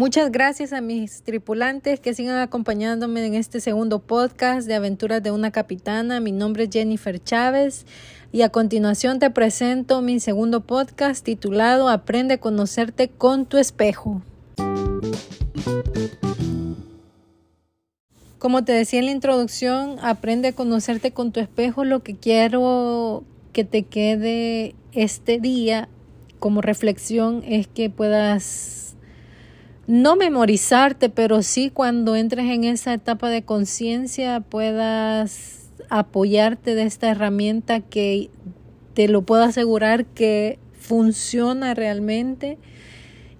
Muchas gracias a mis tripulantes que sigan acompañándome en este segundo podcast de Aventuras de una Capitana. Mi nombre es Jennifer Chávez y a continuación te presento mi segundo podcast titulado Aprende a conocerte con tu espejo. Como te decía en la introducción, aprende a conocerte con tu espejo. Lo que quiero que te quede este día como reflexión es que puedas no memorizarte, pero sí cuando entres en esa etapa de conciencia puedas apoyarte de esta herramienta que te lo puedo asegurar que funciona realmente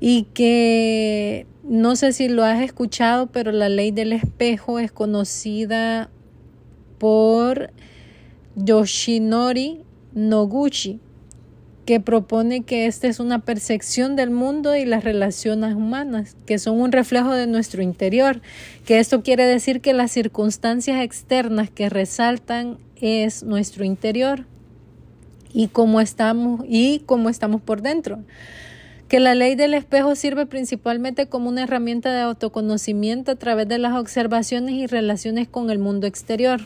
y que no sé si lo has escuchado, pero la ley del espejo es conocida por Yoshinori Noguchi que propone que esta es una percepción del mundo y las relaciones humanas, que son un reflejo de nuestro interior, que esto quiere decir que las circunstancias externas que resaltan es nuestro interior y cómo estamos y cómo estamos por dentro. Que la ley del espejo sirve principalmente como una herramienta de autoconocimiento a través de las observaciones y relaciones con el mundo exterior.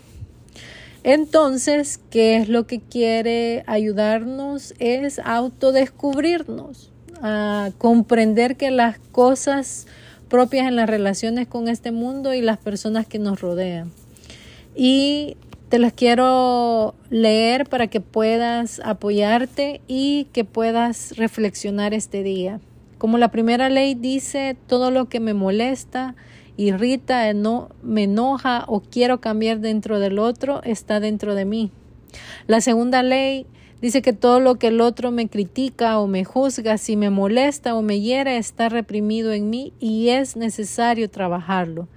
Entonces, ¿qué es lo que quiere ayudarnos? Es autodescubrirnos, a comprender que las cosas propias en las relaciones con este mundo y las personas que nos rodean. Y te las quiero leer para que puedas apoyarte y que puedas reflexionar este día. Como la primera ley dice, todo lo que me molesta, irrita, me enoja o quiero cambiar dentro del otro está dentro de mí. La segunda ley dice que todo lo que el otro me critica o me juzga, si me molesta o me hiere, está reprimido en mí y es necesario trabajarlo.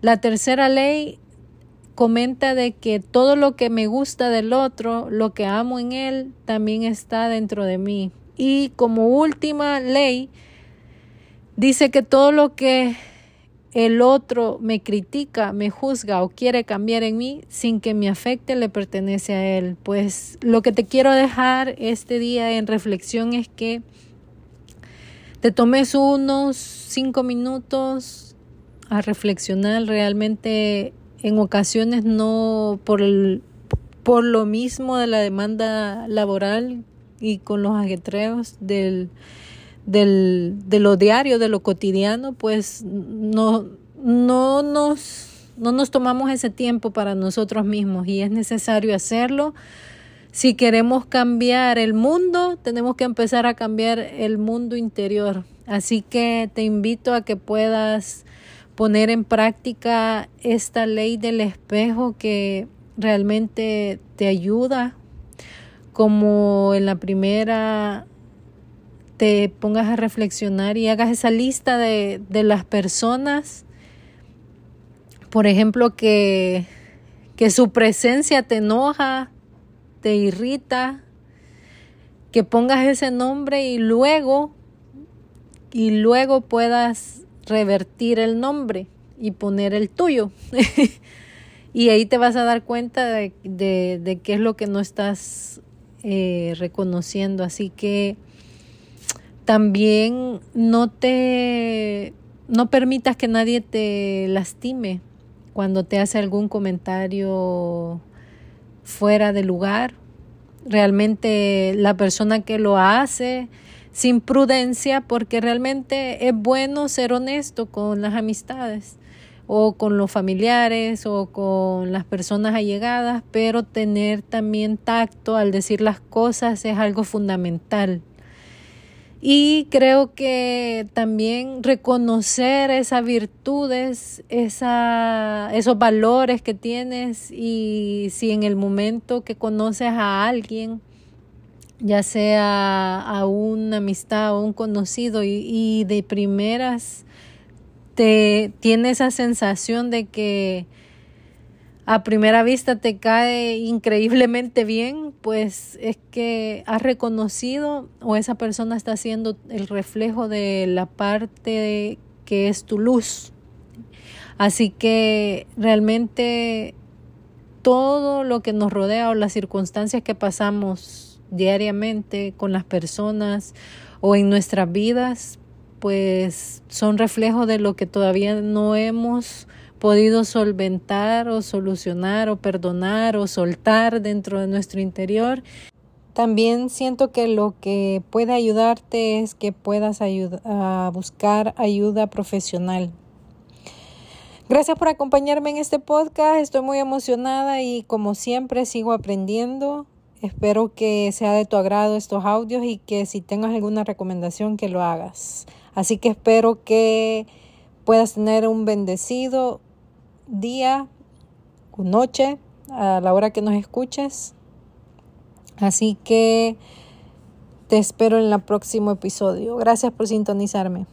La tercera ley comenta de que todo lo que me gusta del otro, lo que amo en él, también está dentro de mí. Y como última ley, dice que todo lo que el otro me critica, me juzga o quiere cambiar en mí sin que me afecte, le pertenece a él. Pues lo que te quiero dejar este día en reflexión es que te tomes unos cinco minutos a reflexionar realmente en ocasiones no por el por lo mismo de la demanda laboral y con los ajetreos del del, de lo diario, de lo cotidiano, pues no, no, nos, no nos tomamos ese tiempo para nosotros mismos y es necesario hacerlo. Si queremos cambiar el mundo, tenemos que empezar a cambiar el mundo interior. Así que te invito a que puedas poner en práctica esta ley del espejo que realmente te ayuda como en la primera te pongas a reflexionar y hagas esa lista de, de las personas, por ejemplo, que, que su presencia te enoja, te irrita, que pongas ese nombre y luego, y luego puedas revertir el nombre y poner el tuyo. y ahí te vas a dar cuenta de, de, qué es lo que no estás eh, reconociendo. Así que también no te no permitas que nadie te lastime cuando te hace algún comentario fuera de lugar. Realmente la persona que lo hace sin prudencia, porque realmente es bueno ser honesto con las amistades o con los familiares o con las personas allegadas, pero tener también tacto al decir las cosas es algo fundamental. Y creo que también reconocer esas virtudes, esa, esos valores que tienes y si en el momento que conoces a alguien, ya sea a una amistad o un conocido y, y de primeras te tiene esa sensación de que a primera vista te cae increíblemente bien, pues es que has reconocido o esa persona está haciendo el reflejo de la parte que es tu luz. Así que realmente todo lo que nos rodea o las circunstancias que pasamos diariamente con las personas o en nuestras vidas pues son reflejo de lo que todavía no hemos podido solventar o solucionar o perdonar o soltar dentro de nuestro interior. También siento que lo que puede ayudarte es que puedas buscar ayuda profesional. Gracias por acompañarme en este podcast. Estoy muy emocionada y como siempre sigo aprendiendo. Espero que sea de tu agrado estos audios y que si tengas alguna recomendación que lo hagas. Así que espero que puedas tener un bendecido día o noche a la hora que nos escuches. Así que te espero en el próximo episodio. Gracias por sintonizarme.